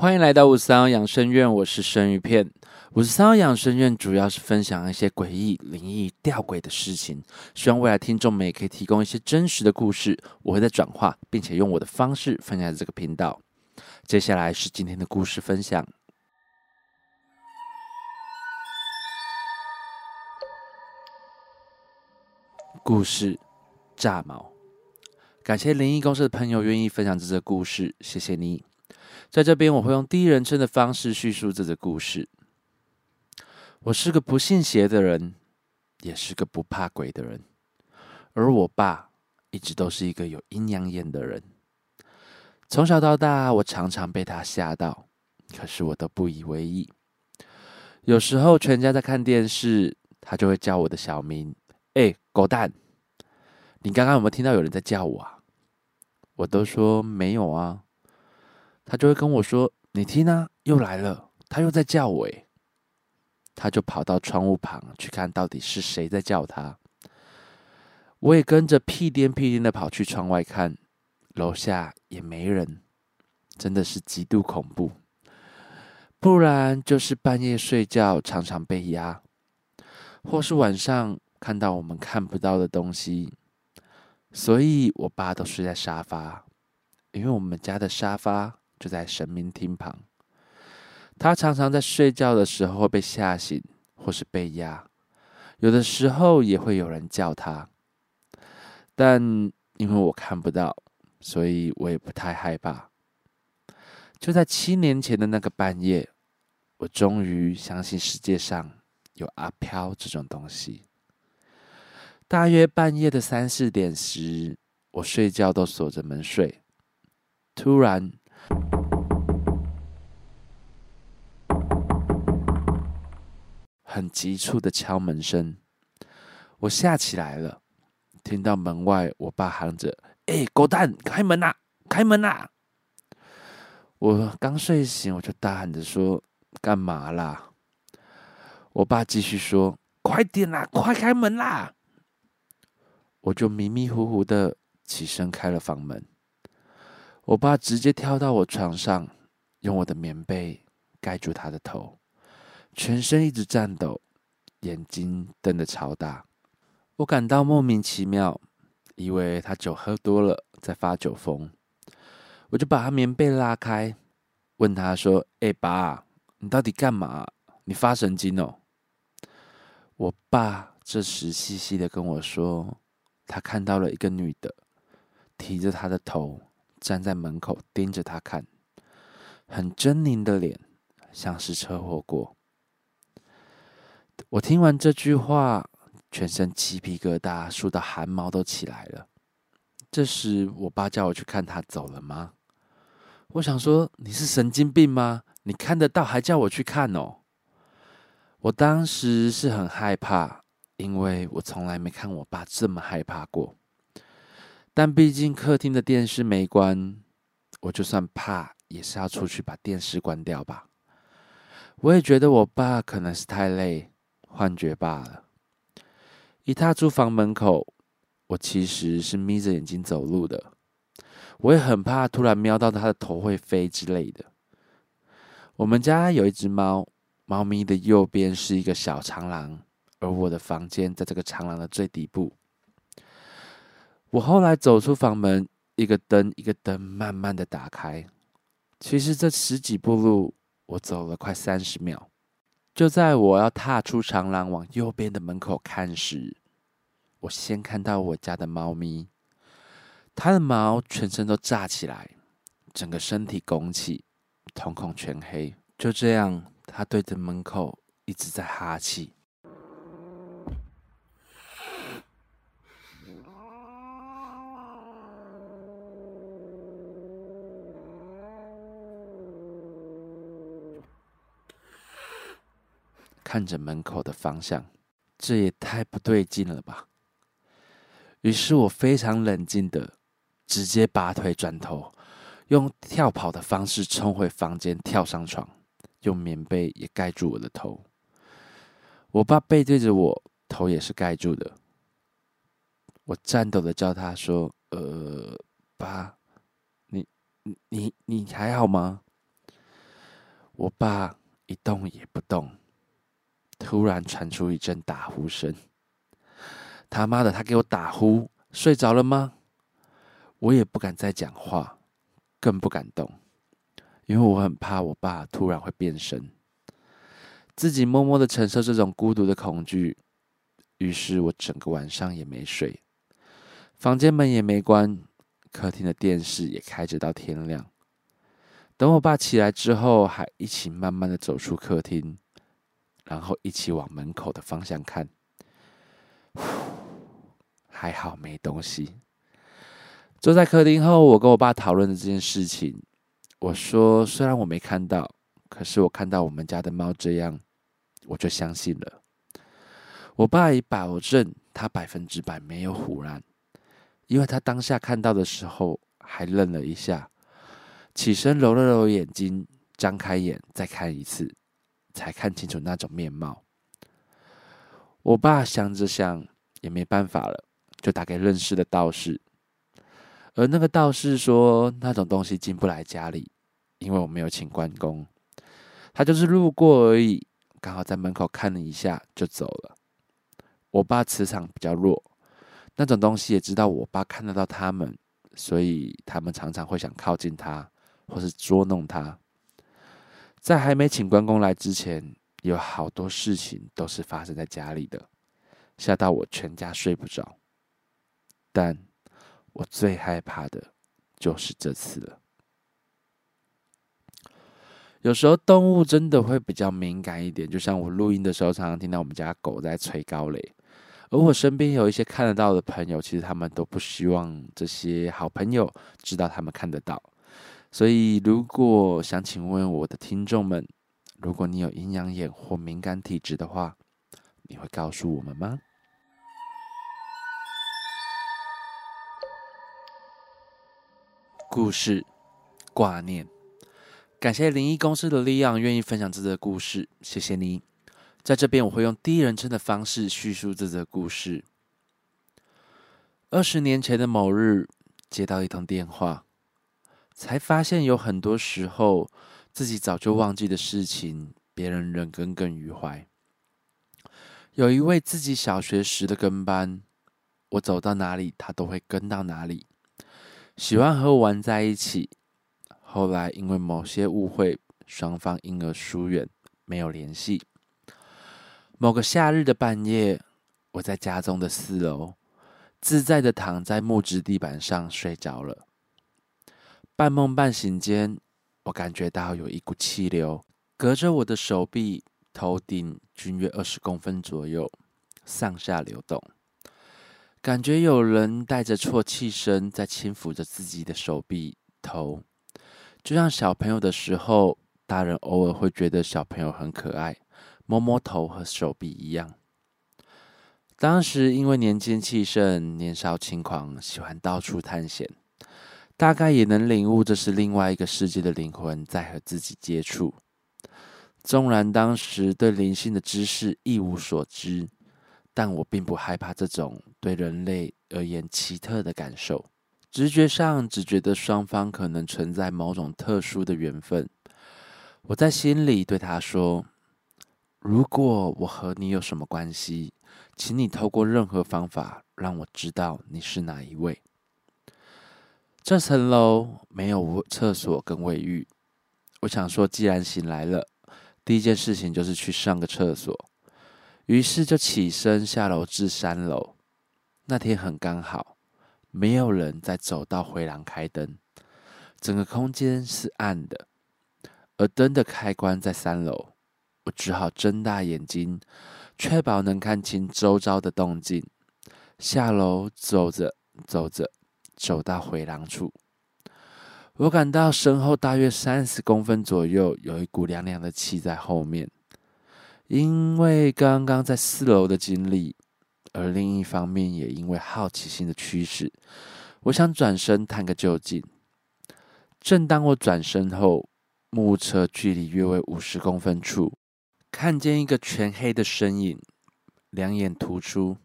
欢迎来到五十三号养生院，我是生鱼片。五十三号养生院主要是分享一些诡异、灵异、吊诡的事情，希望未来听众们也可以提供一些真实的故事，我会再转化，并且用我的方式分享这个频道。接下来是今天的故事分享。故事炸毛，感谢灵异公司的朋友愿意分享这则故事，谢谢你。在这边，我会用第一人称的方式叙述这个故事。我是个不信邪的人，也是个不怕鬼的人，而我爸一直都是一个有阴阳眼的人。从小到大，我常常被他吓到，可是我都不以为意。有时候全家在看电视，他就会叫我的小名：“哎，狗蛋，你刚刚有没有听到有人在叫我啊？”我都说没有啊。他就会跟我说：“你听啊，又来了，他又在叫我。”，他就跑到窗户旁去看到底是谁在叫他。我也跟着屁颠屁颠的跑去窗外看，楼下也没人，真的是极度恐怖。不然就是半夜睡觉常常被压，或是晚上看到我们看不到的东西。所以我爸都睡在沙发，因为我们家的沙发。就在神明厅旁，他常常在睡觉的时候会被吓醒，或是被压，有的时候也会有人叫他，但因为我看不到，所以我也不太害怕。就在七年前的那个半夜，我终于相信世界上有阿飘这种东西。大约半夜的三四点时，我睡觉都锁着门睡，突然。很急促的敲门声，我吓起来了。听到门外我爸喊着：“哎，狗蛋，开门呐，开门呐！”我刚睡醒，我就大喊着说：“干嘛啦？”我爸继续说：“快点啦，快开门啦！”我就迷迷糊糊的起身开了房门。我爸直接跳到我床上，用我的棉被盖住他的头，全身一直颤抖，眼睛瞪得超大。我感到莫名其妙，以为他酒喝多了在发酒疯。我就把他棉被拉开，问他说：“哎，爸，你到底干嘛？你发神经哦？”我爸这时细细的跟我说，他看到了一个女的，提着他的头。站在门口盯着他看，很狰狞的脸，像是车祸过。我听完这句话，全身鸡皮疙瘩，竖到汗毛都起来了。这时，我爸叫我去看他走了吗？我想说，你是神经病吗？你看得到还叫我去看哦？我当时是很害怕，因为我从来没看我爸这么害怕过。但毕竟客厅的电视没关，我就算怕也是要出去把电视关掉吧。我也觉得我爸可能是太累，幻觉罢了。一踏出房门口，我其实是眯着眼睛走路的。我也很怕突然瞄到他的头会飞之类的。我们家有一只猫，猫咪的右边是一个小长廊，而我的房间在这个长廊的最底部。我后来走出房门，一个灯一个灯慢慢的打开。其实这十几步路，我走了快三十秒。就在我要踏出长廊往右边的门口看时，我先看到我家的猫咪，它的毛全身都炸起来，整个身体拱起，瞳孔全黑。就这样，它对着门口一直在哈气。看着门口的方向，这也太不对劲了吧！于是我非常冷静的，直接拔腿转头，用跳跑的方式冲回房间，跳上床，用棉被也盖住我的头。我爸背对着我，头也是盖住的。我颤抖的叫他说：“呃，爸，你你你还好吗？”我爸一动也不动，突然传出一阵打呼声。他妈的，他给我打呼，睡着了吗？我也不敢再讲话，更不敢动，因为我很怕我爸突然会变身。自己默默的承受这种孤独的恐惧，于是我整个晚上也没睡，房间门也没关，客厅的电视也开着到天亮。等我爸起来之后，还一起慢慢的走出客厅，然后一起往门口的方向看。还好没东西。坐在客厅后，我跟我爸讨论了这件事情。我说：“虽然我没看到，可是我看到我们家的猫这样，我就相信了。”我爸也保证他百分之百没有胡乱，因为他当下看到的时候还愣了一下，起身揉了揉眼睛，张开眼再看一次，才看清楚那种面貌。我爸想着想，也没办法了。就打给认识的道士，而那个道士说那种东西进不来家里，因为我没有请关公，他就是路过而已，刚好在门口看了一下就走了。我爸磁场比较弱，那种东西也知道我爸看得到他们，所以他们常常会想靠近他，或是捉弄他。在还没请关公来之前，有好多事情都是发生在家里的，吓到我全家睡不着。但我最害怕的就是这次了。有时候动物真的会比较敏感一点，就像我录音的时候，常常听到我们家狗在吹高雷。而我身边有一些看得到的朋友，其实他们都不希望这些好朋友知道他们看得到。所以，如果想请问我的听众们，如果你有阴阳眼或敏感体质的话，你会告诉我们吗？故事挂念，感谢灵异公司的力量，愿意分享这则故事，谢谢你。在这边，我会用第一人称的方式叙述这则故事。二十年前的某日，接到一通电话，才发现有很多时候自己早就忘记的事情，别人仍耿耿于怀。有一位自己小学时的跟班，我走到哪里，他都会跟到哪里。喜欢和我玩在一起，后来因为某些误会，双方因而疏远，没有联系。某个夏日的半夜，我在家中的四楼，自在的躺在木质地板上睡着了。半梦半醒间，我感觉到有一股气流，隔着我的手臂、头顶均约二十公分左右，上下流动。感觉有人带着啜泣声在轻抚着自己的手臂、头，就像小朋友的时候，大人偶尔会觉得小朋友很可爱，摸摸头和手臂一样。当时因为年轻气盛、年少轻狂，喜欢到处探险，大概也能领悟这是另外一个世界的灵魂在和自己接触。纵然当时对灵性的知识一无所知。但我并不害怕这种对人类而言奇特的感受，直觉上只觉得双方可能存在某种特殊的缘分。我在心里对他说：“如果我和你有什么关系，请你透过任何方法让我知道你是哪一位。”这层楼没有厕所跟卫浴，我想说，既然醒来了，第一件事情就是去上个厕所。于是就起身下楼至三楼。那天很刚好，没有人在走道回廊开灯，整个空间是暗的。而灯的开关在三楼，我只好睁大眼睛，确保能看清周遭的动静。下楼走着走着，走到回廊处，我感到身后大约三十公分左右有一股凉凉的气在后面。因为刚刚在四楼的经历，而另一方面也因为好奇心的驱使，我想转身探个究竟。正当我转身后，目测距离约为五十公分处，看见一个全黑的身影，两眼突出，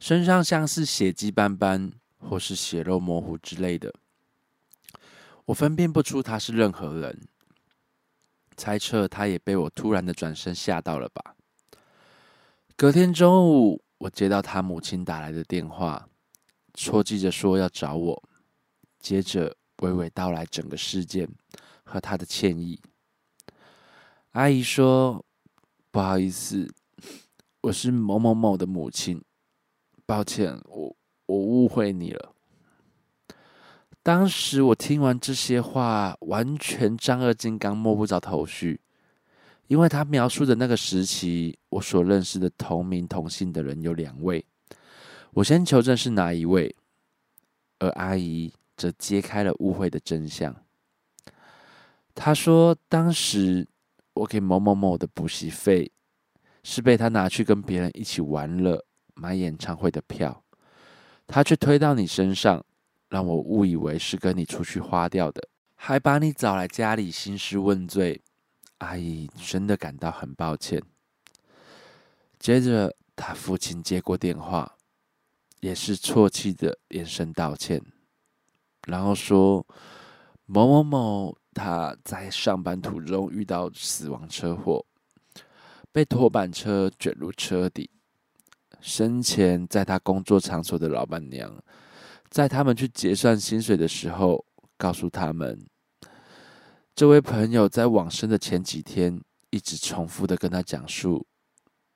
身上像是血迹斑斑或是血肉模糊之类的，我分辨不出他是任何人。猜测他也被我突然的转身吓到了吧。隔天中午，我接到他母亲打来的电话，戳记着说要找我，接着娓娓道来整个事件和他的歉意。阿姨说：“不好意思，我是某某某的母亲，抱歉，我我误会你了。”当时我听完这些话，完全丈二金刚摸不着头绪，因为他描述的那个时期，我所认识的同名同姓的人有两位。我先求证是哪一位，而阿姨则揭开了误会的真相。她说，当时我给某某某的补习费，是被他拿去跟别人一起玩乐、买演唱会的票，他却推到你身上。让我误以为是跟你出去花掉的，还把你找来家里兴师问罪，阿姨真的感到很抱歉。接着，他父亲接过电话，也是啜泣的连声道歉，然后说某某某他在上班途中遇到死亡车祸，被拖板车卷入车底，生前在他工作场所的老板娘。在他们去结算薪水的时候，告诉他们，这位朋友在往生的前几天，一直重复的跟他讲述，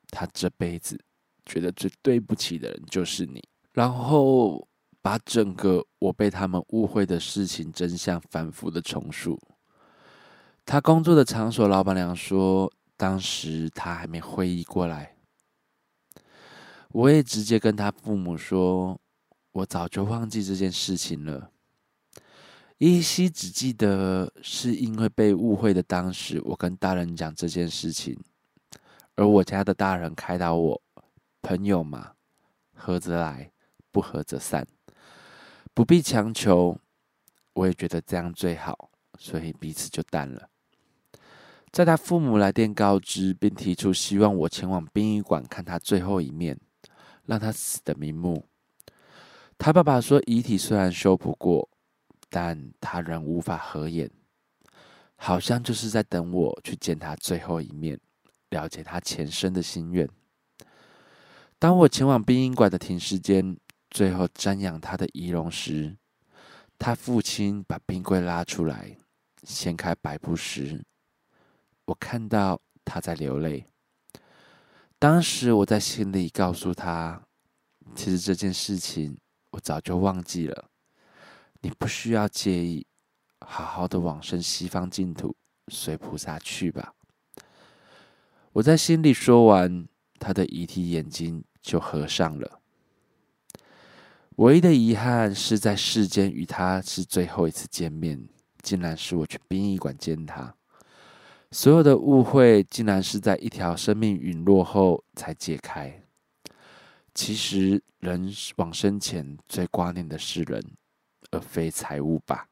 他这辈子觉得最对不起的人就是你，然后把整个我被他们误会的事情真相反复的重述。他工作的场所老板娘说，当时他还没会意过来，我也直接跟他父母说。我早就忘记这件事情了，依稀只记得是因为被误会的当时，我跟大人讲这件事情，而我家的大人开导我：朋友嘛，合则来，不合则散，不必强求。我也觉得这样最好，所以彼此就淡了。在他父母来电告知，并提出希望我前往殡仪馆看他最后一面，让他死得瞑目。他爸爸说，遗体虽然修补过，但他仍无法合眼，好像就是在等我去见他最后一面，了解他前生的心愿。当我前往殡仪馆的停尸间，最后瞻仰他的遗容时，他父亲把冰柜拉出来，掀开白布时，我看到他在流泪。当时我在心里告诉他，其实这件事情。我早就忘记了，你不需要介意，好好的往生西方净土，随菩萨去吧。我在心里说完，他的遗体眼睛就合上了。唯一的遗憾是在世间与他是最后一次见面，竟然是我去殡仪馆见他。所有的误会，竟然是在一条生命陨落后才解开。其实，人往生前最挂念的是人，而非财物吧。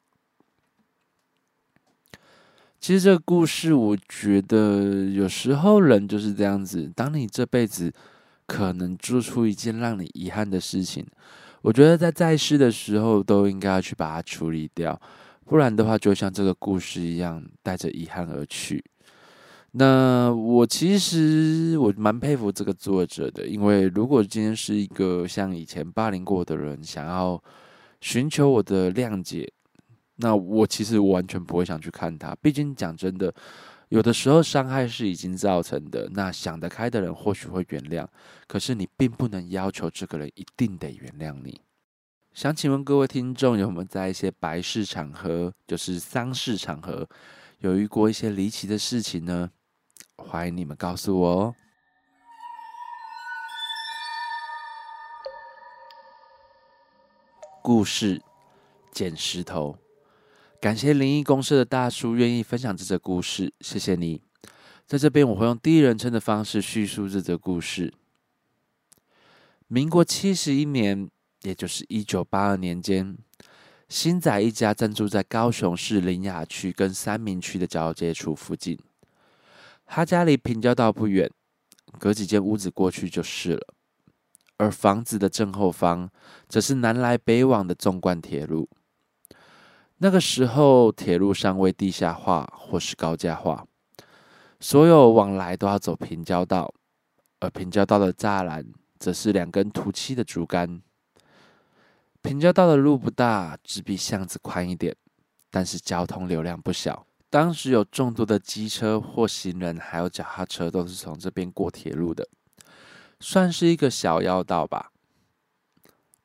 其实这个故事，我觉得有时候人就是这样子。当你这辈子可能做出一件让你遗憾的事情，我觉得在在世的时候都应该要去把它处理掉，不然的话，就像这个故事一样，带着遗憾而去。那我其实我蛮佩服这个作者的，因为如果今天是一个像以前霸凌过的人，想要寻求我的谅解，那我其实完全不会想去看他。毕竟讲真的，有的时候伤害是已经造成的，那想得开的人或许会原谅，可是你并不能要求这个人一定得原谅你。想请问各位听众，有没有在一些白事场合，就是丧事场合，有遇过一些离奇的事情呢？欢迎你们告诉我哦。故事捡石头，感谢灵异公社的大叔愿意分享这则故事，谢谢你。在这边我会用第一人称的方式叙述这则故事。民国七十一年，也就是一九八二年间，新仔一家暂住在高雄市林雅区跟三民区的交界处附近。他家离平交道不远，隔几间屋子过去就是了。而房子的正后方，则是南来北往的纵贯铁路。那个时候，铁路尚未地下化或是高架化，所有往来都要走平交道，而平交道的栅栏则是两根涂漆的竹竿。平交道的路不大，只比巷子宽一点，但是交通流量不小。当时有众多的机车或行人，还有脚踏车，都是从这边过铁路的，算是一个小要道吧。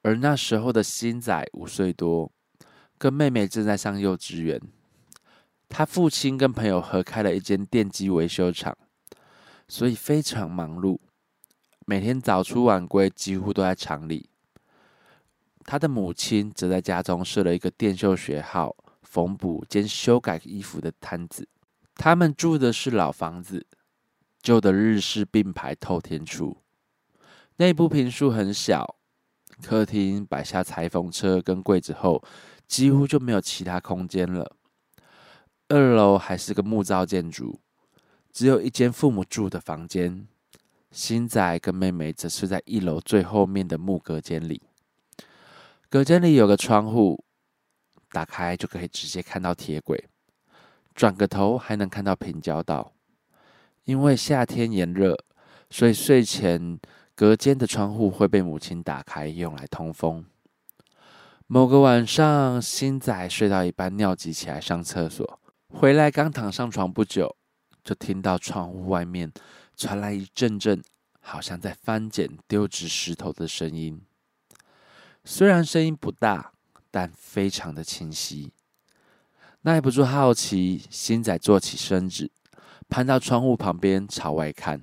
而那时候的新仔五岁多，跟妹妹正在上幼稚园。他父亲跟朋友合开了一间电机维修厂，所以非常忙碌，每天早出晚归，几乎都在厂里。他的母亲则在家中设了一个电绣学号、缝补兼修改衣服的摊子。他们住的是老房子，旧的日式并排透天厝，内部坪数很小，客厅摆下裁缝车跟柜子后，几乎就没有其他空间了。二楼还是个木造建筑，只有一间父母住的房间。新仔跟妹妹则是在一楼最后面的木隔间里。隔间里有个窗户，打开就可以直接看到铁轨，转个头还能看到平交道。因为夏天炎热，所以睡前隔间的窗户会被母亲打开，用来通风。某个晚上，新仔睡到一半尿急起来上厕所，回来刚躺上床不久，就听到窗户外面传来一阵阵好像在翻捡丢掷石头的声音。虽然声音不大，但非常的清晰。耐不住好奇，新仔坐起身子，攀到窗户旁边朝外看。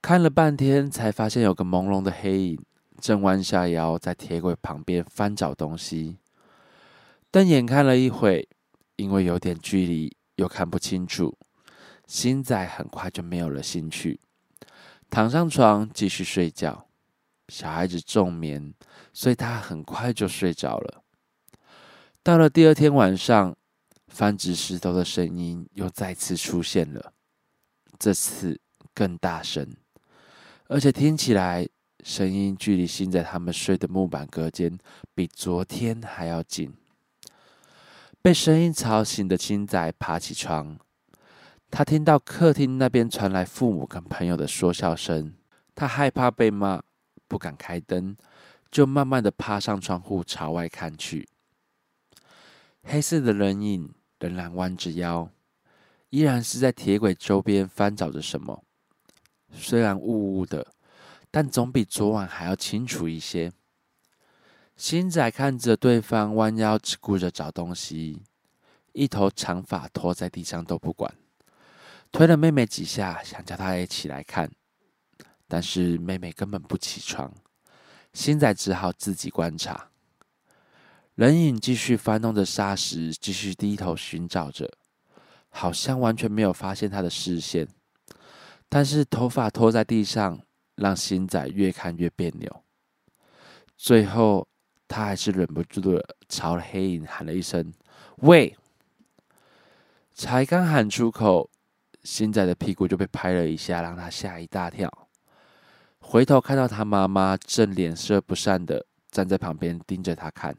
看了半天，才发现有个朦胧的黑影正弯下腰在铁轨旁边翻找东西。瞪眼看了一会，因为有点距离又看不清楚，新仔很快就没有了兴趣，躺上床继续睡觉。小孩子重眠，所以他很快就睡着了。到了第二天晚上，翻掷石头的声音又再次出现了，这次更大声，而且听起来声音距离新仔他们睡的木板隔间比昨天还要近。被声音吵醒的新仔爬起床，他听到客厅那边传来父母跟朋友的说笑声，他害怕被骂。不敢开灯，就慢慢的爬上窗户朝外看去。黑色的人影仍然弯着腰，依然是在铁轨周边翻找着什么。虽然雾雾的，但总比昨晚还要清楚一些。新仔看着对方弯腰，只顾着找东西，一头长发拖在地上都不管，推了妹妹几下，想叫她也起来看。但是妹妹根本不起床，新仔只好自己观察。人影继续翻弄着沙石，继续低头寻找着，好像完全没有发现他的视线。但是头发拖在地上，让新仔越看越别扭。最后，他还是忍不住的朝黑影喊了一声：“喂！”才刚喊出口，新仔的屁股就被拍了一下，让他吓一大跳。回头看到他妈妈正脸色不善的站在旁边盯着他看，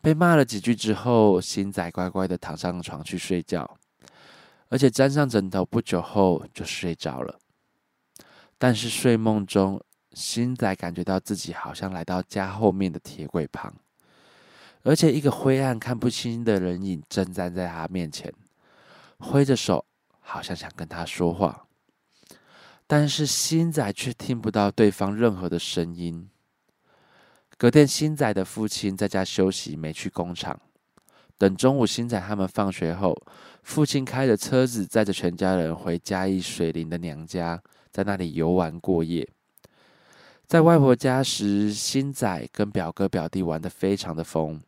被骂了几句之后，新仔乖乖的躺上床去睡觉，而且沾上枕头不久后就睡着了。但是睡梦中，新仔感觉到自己好像来到家后面的铁轨旁，而且一个灰暗看不清的人影正站在他面前，挥着手，好像想跟他说话。但是新仔却听不到对方任何的声音。隔天，新仔的父亲在家休息，没去工厂。等中午，新仔他们放学后，父亲开着车子载着全家人回嘉义水林的娘家，在那里游玩过夜。在外婆家时，新仔跟表哥表弟玩得非常的疯，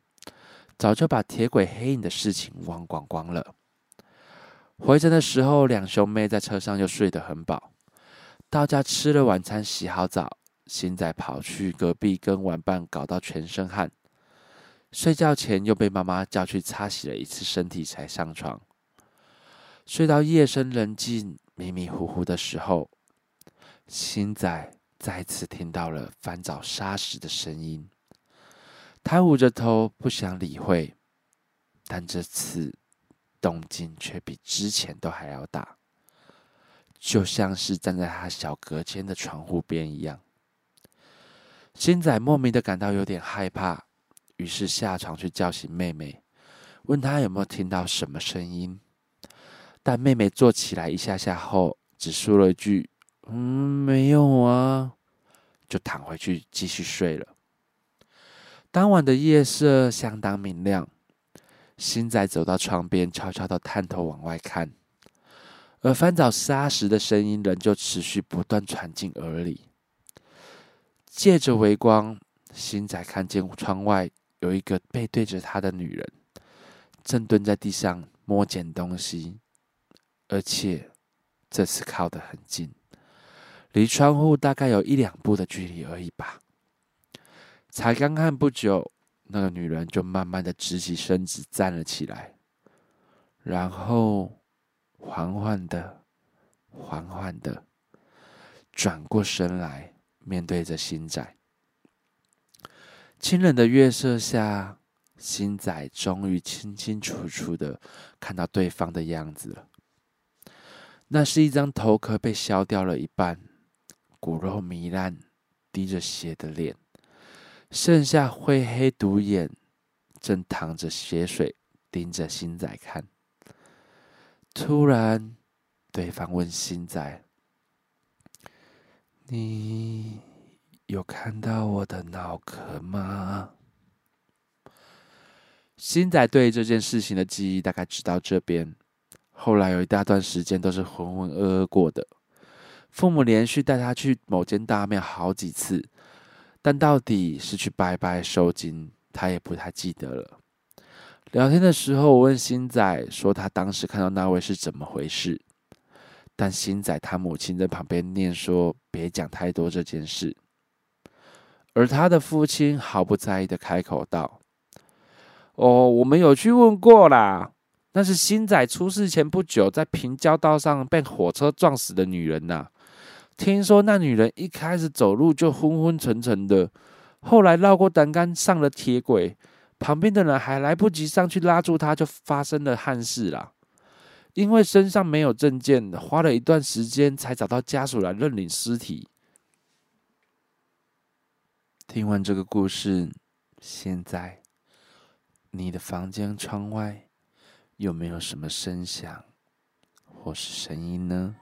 早就把铁轨黑影的事情忘光光了。回程的时候，两兄妹在车上又睡得很饱。到家吃了晚餐，洗好澡，新仔跑去隔壁跟玩伴搞到全身汗，睡觉前又被妈妈叫去擦洗了一次身体才上床。睡到夜深人静、迷迷糊糊的时候，新仔再次听到了翻找沙石的声音。他捂着头不想理会，但这次动静却比之前都还要大，就像是站在他小隔间的窗户边一样。星仔莫名的感到有点害怕，于是下床去叫醒妹妹，问她有没有听到什么声音。但妹妹坐起来一下下后，只说了一句：“嗯，没有啊。”就躺回去继续睡了。当晚的夜色相当明亮，星仔走到窗边，悄悄的探头往外看，而翻找沙石的声音仍旧持续不断传进耳里。借着微光，星仔看见窗外有一个背对着他的女人，正蹲在地上摸捡东西。而且这次靠得很近，离窗户大概有一两步的距离而已吧。才刚看不久，那个女人就慢慢的直起身子站了起来，然后缓缓的、缓缓的转过身来，面对着新仔。清冷的月色下，星仔终于清清楚楚的看到对方的样子了。那是一张头壳被削掉了一半，骨肉糜烂、滴着血的脸，剩下灰黑独眼，正淌着血水，盯着星仔看。突然，对方问星仔：“你有看到我的脑壳吗？”星仔对这件事情的记忆大概只到这边。后来有一大段时间都是浑浑噩噩过的，父母连续带他去某间大庙好几次，但到底是去拜拜收金，他也不太记得了。聊天的时候，我问星仔说他当时看到那位是怎么回事，但星仔他母亲在旁边念说别讲太多这件事，而他的父亲毫不在意的开口道：“哦，我们有去问过啦。”那是星仔出事前不久，在平交道上被火车撞死的女人呐、啊。听说那女人一开始走路就昏昏沉沉的，后来绕过栏杆上了铁轨，旁边的人还来不及上去拉住他，就发生了憾事啦。因为身上没有证件，花了一段时间才找到家属来认领尸体。听完这个故事，现在你的房间窗外，有没有什么声响或是声音呢？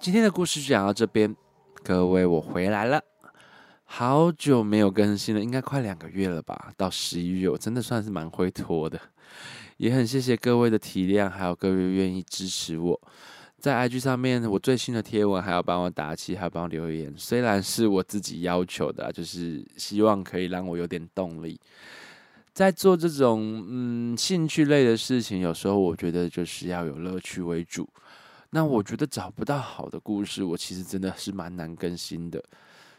今天的故事就讲到这边，各位，我回来了，好久没有更新了，应该快两个月了吧？到十一月，我真的算是蛮会拖的，也很谢谢各位的体谅，还有各位愿意支持我。在 IG 上面，我最新的贴文还要帮我打气，还要帮我留言。虽然是我自己要求的，就是希望可以让我有点动力。在做这种嗯兴趣类的事情，有时候我觉得就是要有乐趣为主。那我觉得找不到好的故事，我其实真的是蛮难更新的。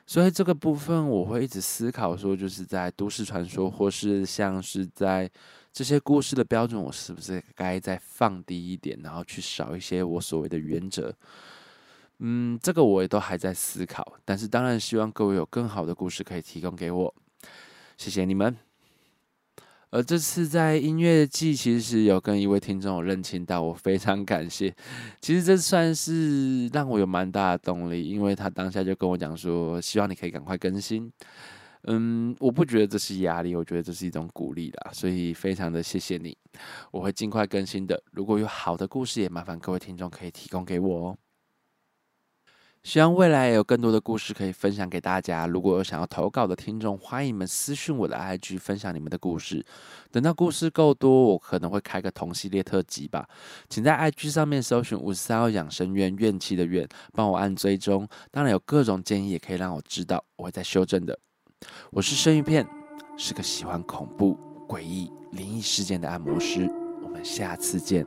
所以这个部分我会一直思考，说就是在都市传说，或是像是在。这些故事的标准，我是不是该再放低一点，然后去少一些我所谓的原则？嗯，这个我也都还在思考。但是当然希望各位有更好的故事可以提供给我，谢谢你们。而这次在音乐季，其实有跟一位听众有认亲到，我非常感谢。其实这算是让我有蛮大的动力，因为他当下就跟我讲说，希望你可以赶快更新。嗯，我不觉得这是压力，我觉得这是一种鼓励啦，所以非常的谢谢你，我会尽快更新的。如果有好的故事，也麻烦各位听众可以提供给我哦。希望未来有更多的故事可以分享给大家。如果有想要投稿的听众，欢迎你们私讯我的 IG 分享你们的故事。等到故事够多，我可能会开个同系列特辑吧。请在 IG 上面搜寻五十三号养生院，怨气的院，帮我按追踪。当然有各种建议，也可以让我知道，我会再修正的。我是生鱼片，是个喜欢恐怖、诡异、灵异事件的按摩师。我们下次见。